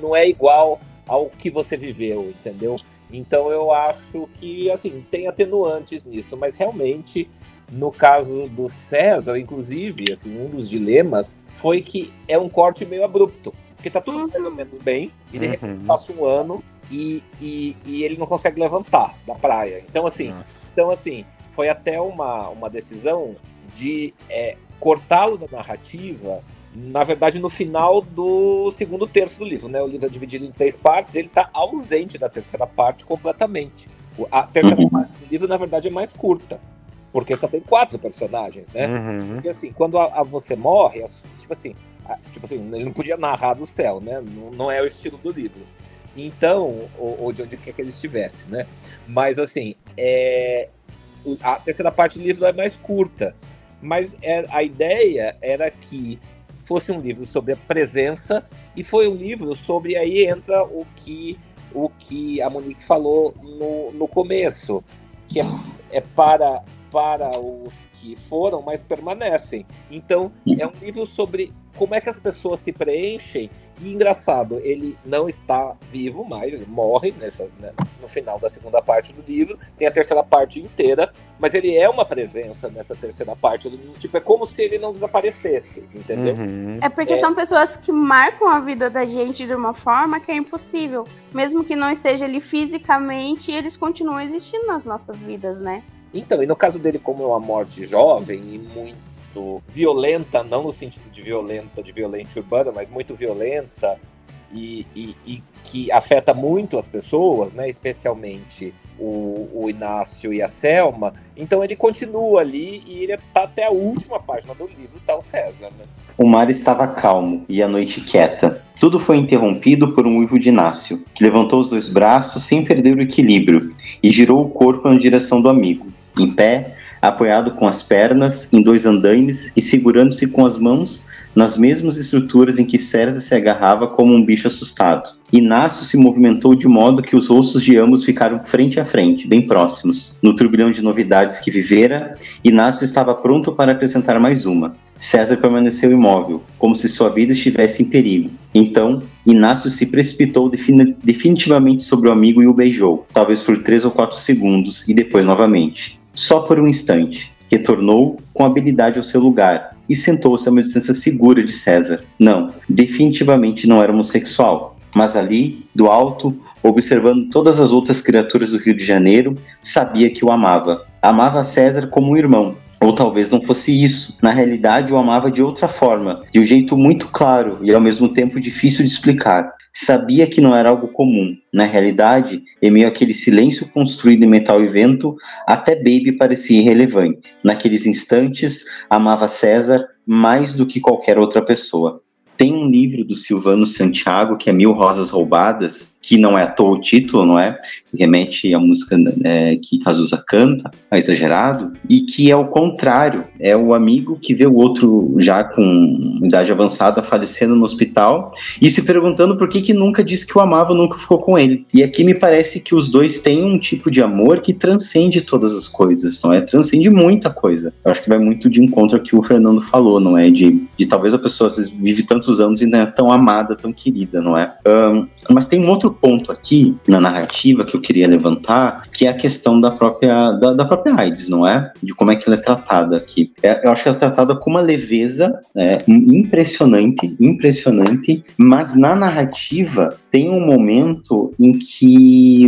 não é igual ao que você viveu, entendeu? Então eu acho que, assim, tem atenuantes nisso, mas realmente, no caso do César, inclusive, assim, um dos dilemas foi que é um corte meio abrupto, porque tá tudo uhum. mais ou menos bem, e de repente uhum. passa um ano e, e, e, ele não consegue levantar da praia. Então, assim, então, assim foi até uma, uma decisão de é, cortá-lo da narrativa, na verdade, no final do segundo terço do livro, né? O livro é dividido em três partes, ele está ausente da terceira parte completamente. A terceira uhum. parte do livro, na verdade, é mais curta, porque só tem quatro personagens, né? Uhum. Porque assim, quando a, a você morre, tipo assim, a, tipo assim, ele não podia narrar do céu, né? Não, não é o estilo do livro. Então, ou, ou, de onde quer que ele estivesse, né? Mas assim, é, a terceira parte do livro é mais curta. Mas é, a ideia era que fosse um livro sobre a presença e foi um livro sobre aí entra o que o que a Monique falou no, no começo, que é, é para para os que foram, mas permanecem. Então, é um livro sobre como é que as pessoas se preenchem e engraçado, ele não está vivo mais, ele morre nessa, né, no final da segunda parte do livro. Tem a terceira parte inteira, mas ele é uma presença nessa terceira parte. Tipo, é como se ele não desaparecesse, entendeu?
Uhum. É porque é... são pessoas que marcam a vida da gente de uma forma que é impossível. Mesmo que não esteja ali fisicamente, eles continuam existindo nas nossas vidas, né?
Então, e no caso dele, como é uma morte jovem e muito muito violenta, não no sentido de violenta, de violência urbana, mas muito violenta e, e, e que afeta muito as pessoas, né? especialmente o, o, Inácio e a Selma. Então ele continua ali e ele está até a última página do livro, tá o César. Né?
O mar estava calmo e a noite quieta. Tudo foi interrompido por um uivo de Inácio, que levantou os dois braços sem perder o equilíbrio e girou o corpo na direção do amigo. Em pé, apoiado com as pernas em dois andaimes e segurando-se com as mãos nas mesmas estruturas em que César se agarrava como um bicho assustado. Inácio se movimentou de modo que os rostos de ambos ficaram frente a frente, bem próximos. No turbilhão de novidades que vivera, Inácio estava pronto para acrescentar mais uma. César permaneceu imóvel, como se sua vida estivesse em perigo. Então, Inácio se precipitou definitivamente sobre o amigo e o beijou, talvez por três ou quatro segundos, e depois novamente só por um instante. Retornou com habilidade ao seu lugar e sentou-se a uma distância segura de César. Não, definitivamente não era homossexual, mas ali, do alto, observando todas as outras criaturas do Rio de Janeiro, sabia que o amava. Amava César como um irmão, ou talvez não fosse isso. Na realidade, o amava de outra forma, de um jeito muito claro e ao mesmo tempo difícil de explicar. Sabia que não era algo comum. Na realidade, em meio àquele silêncio construído em metal e vento, até Baby parecia irrelevante. Naqueles instantes, amava César mais do que qualquer outra pessoa. Tem um livro do Silvano Santiago, que é Mil Rosas Roubadas, que não é à toa o título, não é? Remete à música né, que Cazuza canta, a Exagerado, e que é o contrário, é o amigo que vê o outro já com idade avançada falecendo no hospital e se perguntando por que que nunca disse que o amava, nunca ficou com ele. E aqui me parece que os dois têm um tipo de amor que transcende todas as coisas, não é? Transcende muita coisa. Eu acho que vai muito de encontro ao que o Fernando falou, não é? De, de talvez a pessoa vive tantos anos e não é tão amada, tão querida, não é? Um, mas tem um outro ponto aqui na narrativa que eu queria levantar, que é a questão da própria, da, da própria AIDS, não é? De como é que ela é tratada aqui. É, eu acho que ela é tratada com uma leveza é, impressionante, impressionante, mas na narrativa tem um momento em que,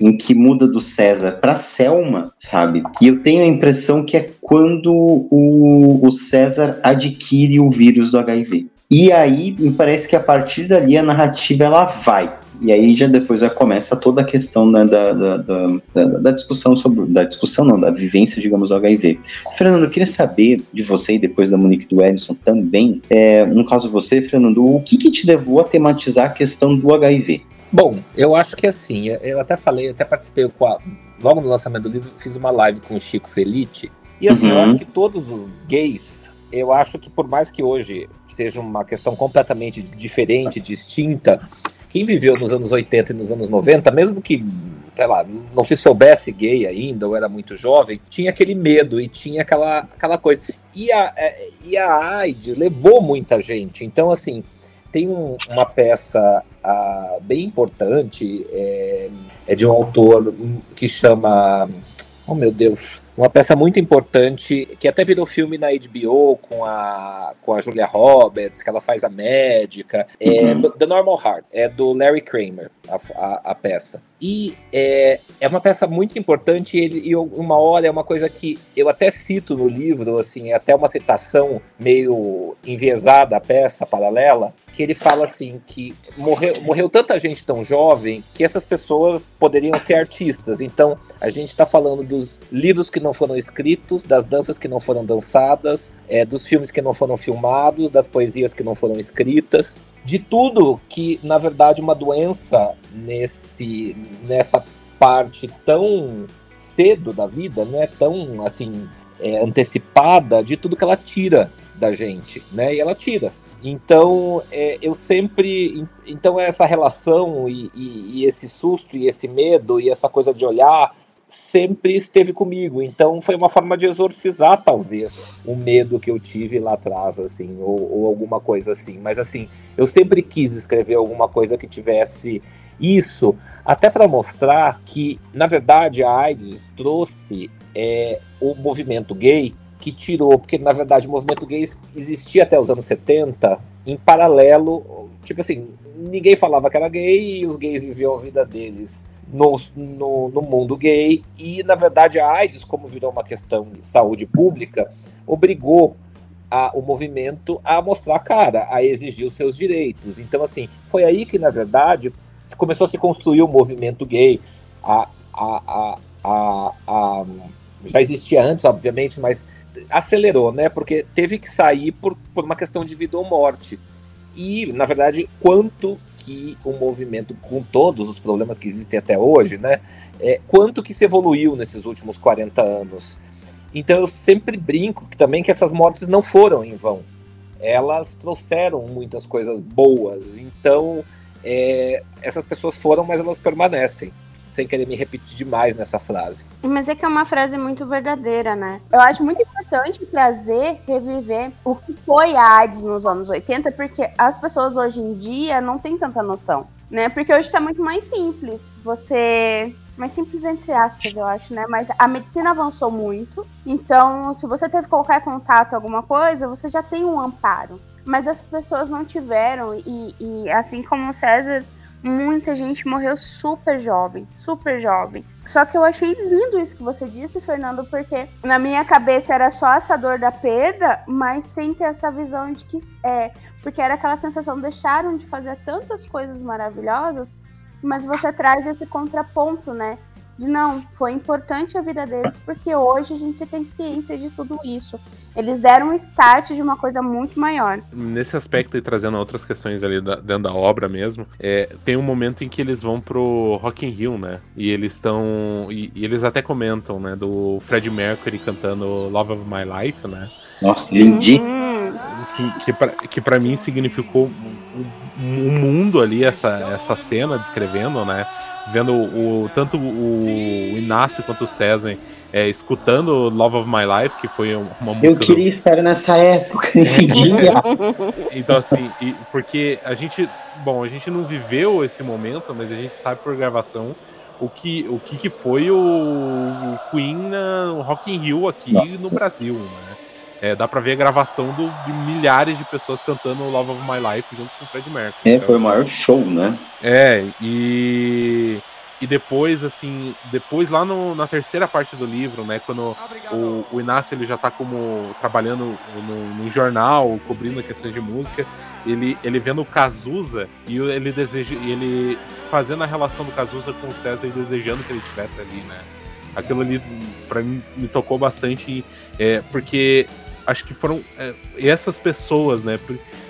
em que muda do César para Selma, sabe? E eu tenho a impressão que é quando o, o César adquire o vírus do HIV. E aí, me parece que a partir dali a narrativa ela vai. E aí já depois já começa toda a questão né, da, da, da, da, discussão sobre. Da discussão, não, da vivência, digamos, do HIV. Fernando, eu queria saber de você e depois da Monique do Edson também, é, no caso você, Fernando, o que, que te levou a tematizar a questão do HIV?
Bom, eu acho que assim, eu até falei, até participei com a, logo no lançamento do livro, fiz uma live com o Chico Felice. E assim, uhum. eu acho que todos os gays eu acho que por mais que hoje seja uma questão completamente diferente, distinta, quem viveu nos anos 80 e nos anos 90, mesmo que, sei lá, não se soubesse gay ainda ou era muito jovem, tinha aquele medo e tinha aquela, aquela coisa. E a, é, e a AIDS levou muita gente. Então, assim, tem um, uma peça uh, bem importante, é, é de um autor que chama. Oh, meu Deus uma peça muito importante, que até virou filme na HBO com a, com a Julia Roberts, que ela faz a médica. É uhum. The Normal Heart, é do Larry Kramer, a, a, a peça. E é, é uma peça muito importante ele, e uma hora é uma coisa que eu até cito no livro, assim, é até uma citação meio enviesada a peça paralela, que ele fala assim que morreu, morreu tanta gente tão jovem que essas pessoas poderiam ser artistas. Então, a gente está falando dos livros que não foram escritos, das danças que não foram dançadas, é, dos filmes que não foram filmados, das poesias que não foram escritas, de tudo que, na verdade, uma doença nesse, nessa parte tão cedo da vida, né, tão assim é, antecipada, de tudo que ela tira da gente, né, e ela tira. Então, é, eu sempre. Então, essa relação e, e, e, esse susto e esse medo e essa coisa de olhar sempre esteve comigo. Então, foi uma forma de exorcizar, talvez, o medo que eu tive lá atrás, assim, ou, ou alguma coisa assim. Mas, assim, eu sempre quis escrever alguma coisa que tivesse isso, até para mostrar que, na verdade, a AIDS trouxe é, o movimento gay que tirou, porque na verdade o movimento gay existia até os anos 70 em paralelo, tipo assim, ninguém falava que era gay e os gays viviam a vida deles no, no, no, mundo gay e na verdade a AIDS, como virou uma questão de saúde pública, obrigou a, o movimento a mostrar a cara, a exigir os seus direitos. Então assim, foi aí que na verdade começou a se construir o movimento gay, a, a, a, já existia antes, obviamente, mas acelerou, né? Porque teve que sair por, por uma questão de vida ou morte. E, na verdade, quanto que o movimento, com todos os problemas que existem até hoje, né? É, quanto que se evoluiu nesses últimos 40 anos. Então eu sempre brinco que também que essas mortes não foram em vão. Elas trouxeram muitas coisas boas. Então é, essas pessoas foram, mas elas permanecem sem querer me repetir demais nessa frase.
Mas é que é uma frase muito verdadeira, né? Eu acho muito importante trazer, reviver o que foi a AIDS nos anos 80, porque as pessoas hoje em dia não têm tanta noção, né? Porque hoje tá muito mais simples. Você mais simples entre aspas, eu acho, né? Mas a medicina avançou muito. Então, se você teve qualquer contato, alguma coisa, você já tem um amparo. Mas as pessoas não tiveram, e, e assim como o César muita gente morreu super jovem, super jovem. Só que eu achei lindo isso que você disse, Fernando, porque na minha cabeça era só essa dor da perda, mas sem ter essa visão de que é. Porque era aquela sensação, deixaram de fazer tantas coisas maravilhosas, mas você traz esse contraponto, né? De não, foi importante a vida deles, porque hoje a gente tem ciência de tudo isso. Eles deram um start de uma coisa muito maior.
Nesse aspecto e trazendo outras questões ali da, dentro da obra mesmo, é, tem um momento em que eles vão pro Rock in Rio, né? E eles estão. E, e, eles até comentam, né? Do Fred Mercury cantando Love of My Life, né?
Nossa, lindíssimo.
Uhum. Assim, que, pra, que pra mim significou um, um mundo ali, essa, essa cena descrevendo, né? Vendo o, tanto o Inácio quanto o César é, escutando Love of My Life, que foi uma música.
Eu queria do... estar nessa época, [LAUGHS] nesse dia.
então, assim, e, porque a gente. Bom, a gente não viveu esse momento, mas a gente sabe por gravação o que, o que, que foi o, o Queen no Rock in Rio aqui Nossa. no Brasil, né? É, dá pra ver a gravação do, de milhares de pessoas cantando Love of My Life junto com o Fred Mercury.
É, então, foi assim, o maior show, né?
É, e e depois, assim, depois lá no, na terceira parte do livro, né, quando o, o Inácio ele já tá como trabalhando no, no, jornal, cobrindo questões de música, ele, ele vendo o Cazuza e ele deseja, ele fazendo a relação do Cazuza com o César e desejando que ele tivesse ali, né? Aquilo ali para mim me tocou bastante, é, porque acho que foram é, essas pessoas, né?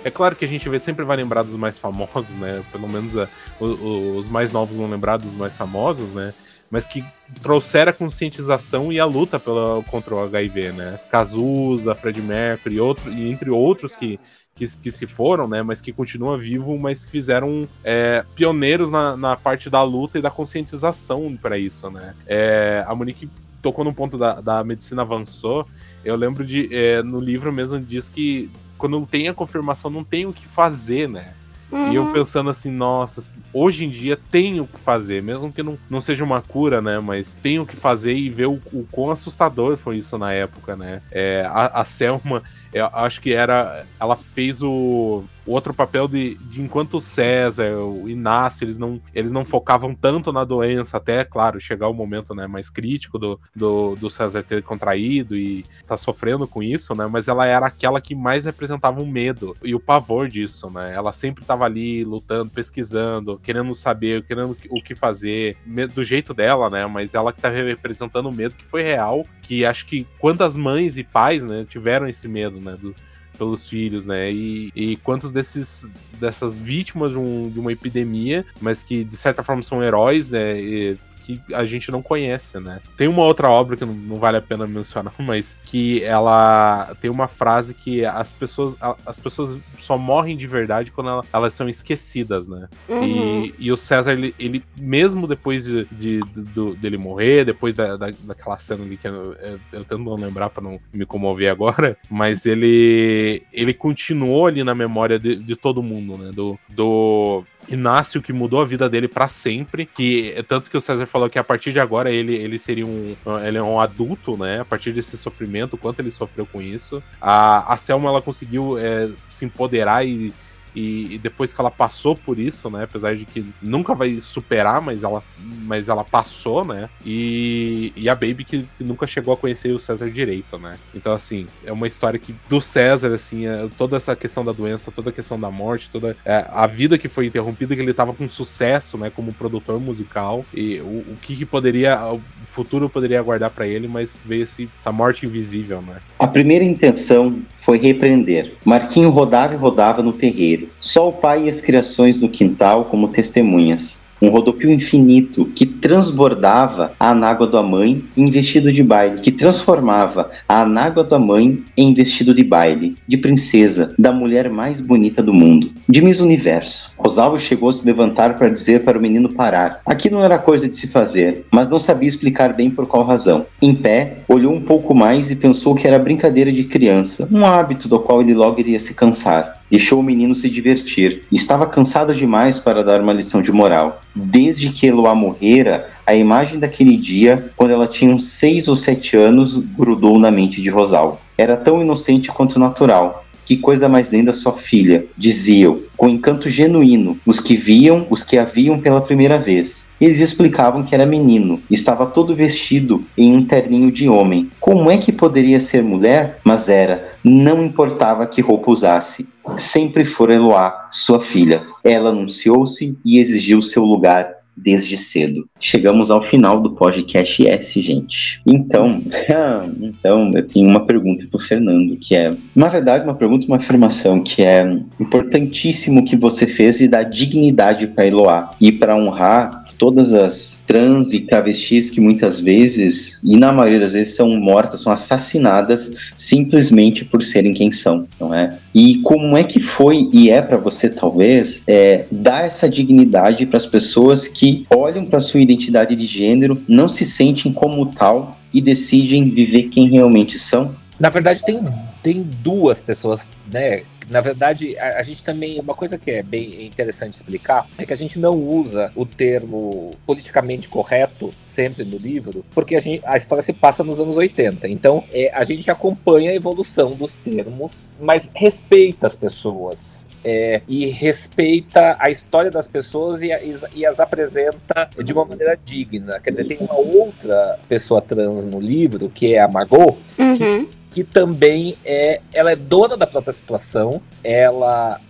É claro que a gente sempre vai lembrar dos mais famosos, né? Pelo menos a, os, os mais novos vão lembrar dos mais famosos, né? Mas que trouxeram a conscientização e a luta pela, contra o HIV, né? Cazuza, Fred Mercury, outro, e entre outros que, que, que, se foram, né? Mas que continuam vivos, mas que fizeram é, pioneiros na, na parte da luta e da conscientização para isso, né? É, a Monique tocou no ponto da, da medicina avançou. Eu lembro de. É, no livro mesmo diz que quando tem a confirmação, não tem o que fazer, né? Uhum. E eu uhum. pensando assim, nossa, hoje em dia tem o que fazer, mesmo que não, não seja uma cura, né? Mas tem o que fazer e ver o, o quão assustador foi isso na época, né? É, a, a Selma, eu acho que era. Ela fez o o outro papel de, de enquanto o César, o Inácio, eles não, eles não focavam tanto na doença, até, claro, chegar o momento né, mais crítico do, do, do César ter contraído e tá sofrendo com isso, né? Mas ela era aquela que mais representava o medo e o pavor disso, né? Ela sempre tava ali lutando, pesquisando, querendo saber, querendo o que fazer, do jeito dela, né? Mas ela que tá representando o medo que foi real, que acho que quantas mães e pais, né, tiveram esse medo, né? Do, pelos filhos, né? E, e quantos desses dessas vítimas de, um, de, uma epidemia, mas que de certa forma são heróis, né? E, que a gente não conhece, né? Tem uma outra obra que não, não, vale a pena mencionar, [LAUGHS] mas que ela tem uma frase que as pessoas, as pessoas só morrem de verdade quando ela, elas são esquecidas, né? Uhum. E, e, o César, ele, ele mesmo depois de, de, de dele morrer, depois da, da, daquela cena ali que eu, eu, eu tento não lembrar para não me comover agora, [LAUGHS] mas ele ele continuou ali na memória de, de todo mundo, né? Do, do Inácio que mudou a vida dele para sempre, que tanto que o César falou que a partir de agora ele, ele seria um ele é um adulto, né? A partir desse sofrimento, quanto ele sofreu com isso. A, a Selma ela conseguiu é, se empoderar e e, e, depois que ela passou por isso, né? Apesar de que nunca vai superar, mas ela, mas ela passou, né? E, e a Baby que, que nunca chegou a conhecer o César direito, né? Então, assim, é uma história que do César, assim, é, toda essa questão da doença, toda a questão da morte, toda é, a vida que foi interrompida, que ele tava com sucesso, né? Como produtor musical e o, o que, que poderia, o futuro poderia aguardar para ele, mas veio esse, essa morte invisível, né?
A primeira intenção foi repreender. Marquinho rodava e rodava no terreiro, só o pai e as criações no quintal como testemunhas um rodopio infinito que transbordava a anágua da mãe em vestido de baile, que transformava a anágua da mãe em vestido de baile, de princesa, da mulher mais bonita do mundo, de Miss Universo. Rosalvo chegou a se levantar para dizer para o menino parar. Aqui não era coisa de se fazer, mas não sabia explicar bem por qual razão. Em pé, olhou um pouco mais e pensou que era brincadeira de criança, um hábito do qual ele logo iria se cansar deixou o menino se divertir. Estava cansado demais para dar uma lição de moral. Desde que Eloá morrera, a imagem daquele dia, quando ela tinha uns seis ou sete anos, grudou na mente de Rosal. Era tão inocente quanto natural. Que coisa mais linda sua filha, diziam, com encanto genuíno, os que viam, os que a viam pela primeira vez. Eles explicavam que era menino, estava todo vestido em um terninho de homem. Como é que poderia ser mulher? Mas era, não importava que roupa usasse. Sempre fora Eloá, sua filha. Ela anunciou-se e exigiu seu lugar desde cedo. Chegamos ao final do podcast S, gente. Então, [LAUGHS] então eu tenho uma pergunta para o Fernando, que é, na verdade, uma pergunta, uma afirmação que é importantíssimo que você fez e dá dignidade para Eloá e para honrar todas as trans e travestis que muitas vezes, e na maioria das vezes, são mortas, são assassinadas simplesmente por serem quem são, não é? E como é que foi e é para você, talvez, é, dar essa dignidade para as pessoas que olham para sua identidade de gênero, não se sentem como tal e decidem viver quem realmente são?
Na verdade, tem, tem duas pessoas, né, na verdade, a, a, gente também. Uma coisa que é bem interessante explicar é que a gente não usa o termo politicamente correto sempre no livro, porque a, gente, a história se passa nos anos 80. Então, é, a gente acompanha a evolução dos termos, mas respeita as pessoas. É, e respeita a história das pessoas e, e, e, as apresenta de uma maneira digna. Quer dizer, tem uma outra pessoa trans no livro, que é a Margot, uhum. que que também é, ela é dona da própria situação, ela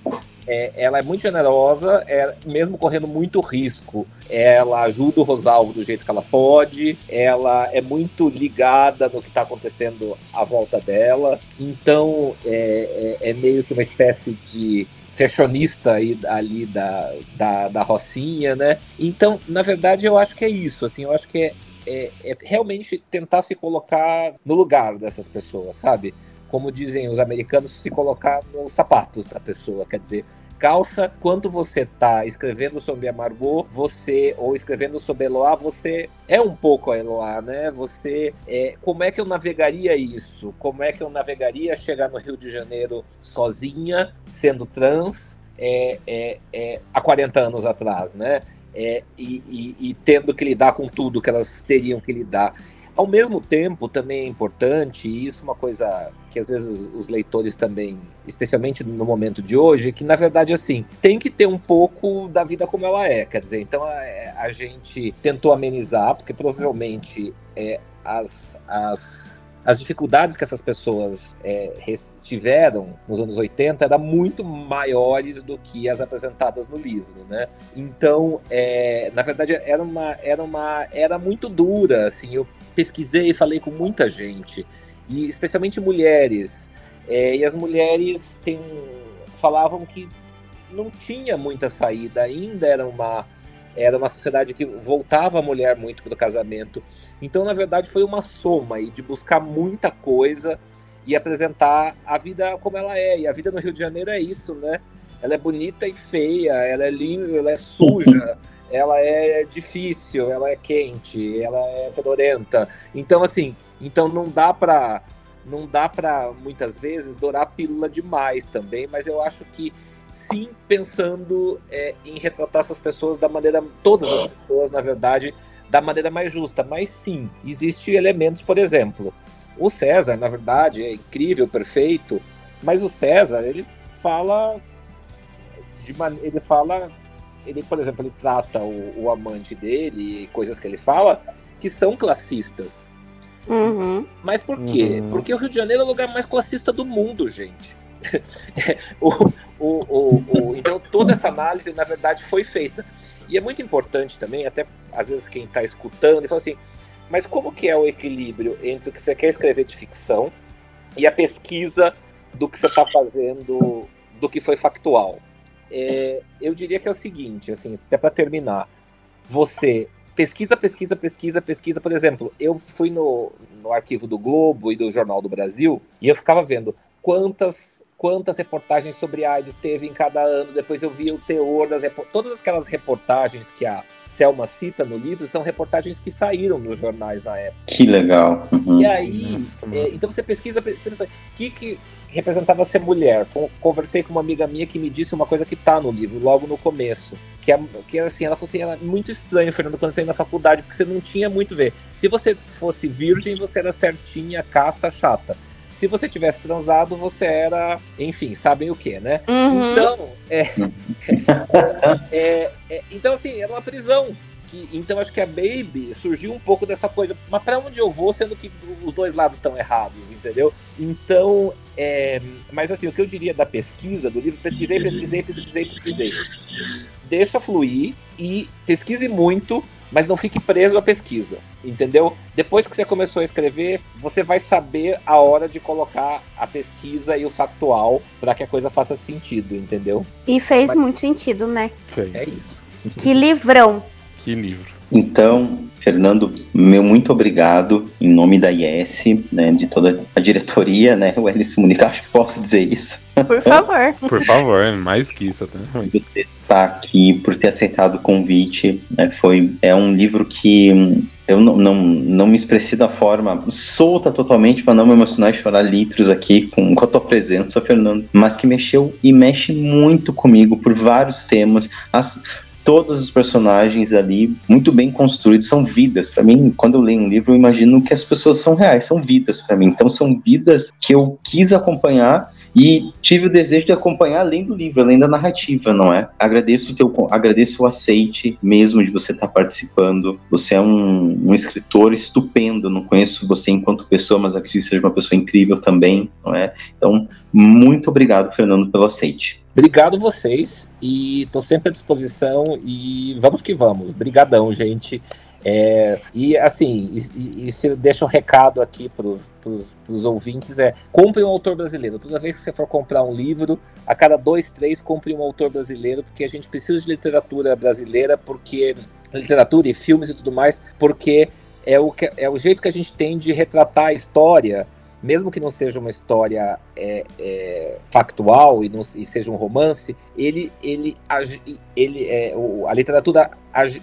é, ela é muito generosa, é, mesmo correndo muito risco. Ela ajuda o Rosalvo do jeito que ela pode, ela é muito ligada no que está acontecendo à volta dela. Então, é, é, é, meio que uma espécie de fashionista aí, ali da, da, da Rocinha, né? Então, na verdade, eu acho que é isso. Assim, eu acho que é, é, é realmente tentar se colocar no lugar dessas pessoas, sabe? Como dizem os americanos, se colocar nos sapatos da pessoa, quer dizer, calça, quando você está escrevendo sobre a Margot, você, ou escrevendo sobre Eloá, você é um pouco a Eloá, né? Você, é, como é que eu navegaria isso? Como é que eu navegaria chegar no Rio de Janeiro sozinha, sendo trans, é, é, é, há 40 anos atrás, né? É, e, e, e, tendo que lidar com tudo que elas teriam que lidar. Ao mesmo tempo, também é importante, e isso é uma coisa que às vezes os leitores também, especialmente no momento de hoje, que na verdade, assim, tem que ter um pouco da vida como ela é. Quer dizer, então a, a gente tentou amenizar, porque provavelmente é, as, as as dificuldades que essas pessoas é, tiveram nos anos 80 eram muito maiores do que as apresentadas no livro, né? Então, é, na verdade, era uma, era uma era muito dura, assim, eu pesquisei e falei com muita gente, e especialmente mulheres, é, e as mulheres tem, falavam que não tinha muita saída, ainda era uma era uma sociedade que voltava a mulher muito para o casamento. Então, na verdade, foi uma soma aí de buscar muita coisa e apresentar a vida como ela é. E a vida no Rio de Janeiro é isso, né? Ela é bonita e feia, ela é limpa, ela é suja, ela é difícil, ela é quente, ela é fedorenta. Então, assim, então não dá para não dá para muitas vezes dourar a pílula demais também, mas eu acho que sim pensando é, em retratar essas pessoas da maneira, todas as pessoas, na verdade, da maneira mais justa. Mas sim, existem elementos, por exemplo, o César, na verdade, é incrível, perfeito, mas o César, ele fala de maneira, ele fala, ele, por exemplo, ele trata o, o amante dele e coisas que ele fala que são classistas. Uhum. Mas por quê? Uhum. Porque o Rio de Janeiro é o lugar mais classista do mundo, gente. [LAUGHS] o, o, o, então toda essa análise, na verdade, foi feita. E é muito importante também, até às vezes quem está escutando, e fala assim, mas como que é o equilíbrio entre o que você quer escrever de ficção e a pesquisa do que você está fazendo, do que foi factual? É, eu diria que é o seguinte, assim, até para terminar, você pesquisa, pesquisa, pesquisa, pesquisa. Por exemplo, eu fui no, no arquivo do Globo e do Jornal do Brasil e eu ficava vendo quantas quantas reportagens sobre AIDS teve em cada ano. Depois eu vi o teor das todas aquelas reportagens que a Selma cita no livro são reportagens que saíram nos jornais na época.
Que legal.
Uhum. E aí, é, então você pesquisa, o que que representava ser mulher. Conversei com uma amiga minha que me disse uma coisa que tá no livro, logo no começo. Que, é, que é assim, ela falou assim, ela é muito estranho, Fernando, quando você na faculdade, porque você não tinha muito a ver. Se você fosse virgem, você era certinha, casta, chata Se você tivesse transado, você era, enfim, sabem o que, né?
Uhum.
Então, é, [LAUGHS] é, é, então assim, era uma prisão. Que, então acho que a Baby surgiu um pouco dessa coisa, mas para onde eu vou, sendo que os dois lados estão errados, entendeu? Então, é, mas assim, o que eu diria da pesquisa, do livro, pesquisei, pesquisei, pesquisei, pesquisei. Deixa fluir e pesquise muito, mas não fique preso à pesquisa, entendeu? Depois que você começou a escrever, você vai saber a hora de colocar a pesquisa e o factual para que a coisa faça sentido, entendeu?
E fez muito sentido, né?
Fez.
É isso.
Que livrão.
Que livro.
Então, Fernando, meu muito obrigado em nome da IES, né, de toda a diretoria, né, o Elis Munique, acho que posso dizer isso.
Por favor. [LAUGHS]
Por favor, mais que isso até. Mas...
Você estar aqui, por ter aceitado o convite, né, foi, é um livro que eu não, não, não me expressei da forma solta totalmente para não me emocionar e chorar litros aqui com, com a tua presença, Fernando, mas que mexeu e mexe muito comigo por vários temas. As, todos os personagens ali muito bem construídos são vidas. Para mim quando eu leio um livro eu imagino que as pessoas são reais são vidas para mim. Então são vidas que eu quis acompanhar e tive o desejo de acompanhar além do livro, além da narrativa, não é? Agradeço o teu, agradeço o aceite mesmo de você estar participando. Você é um, um escritor estupendo. não conheço você enquanto pessoa, mas acredito que seja uma pessoa incrível também, não é? Então, muito obrigado, Fernando, pelo aceite.
Obrigado vocês e estou sempre à disposição e vamos que vamos. Brigadão, gente. É, e assim, e, e, se eu deixo um recado aqui para os ouvintes é compre um autor brasileiro. Toda vez que você for comprar um livro, a cada dois, três, compre um autor brasileiro, porque a gente precisa de literatura brasileira, porque literatura e filmes e tudo mais, porque é o, que, é o jeito que a gente tem de retratar a história mesmo que não seja uma história é, é, factual e, não, e, seja um romance, ele, ele, ele é, a literatura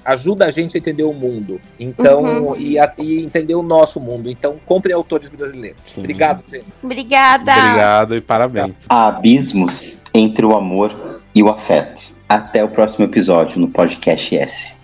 ajuda a gente a entender o mundo, então uhum. e, a, e, entender o nosso mundo. Então, compre autores brasileiros. Sim. Obrigado, gente.
Obrigada.
Obrigado e parabéns.
Há abismos entre o amor e o afeto. Até o próximo episódio no podcast S.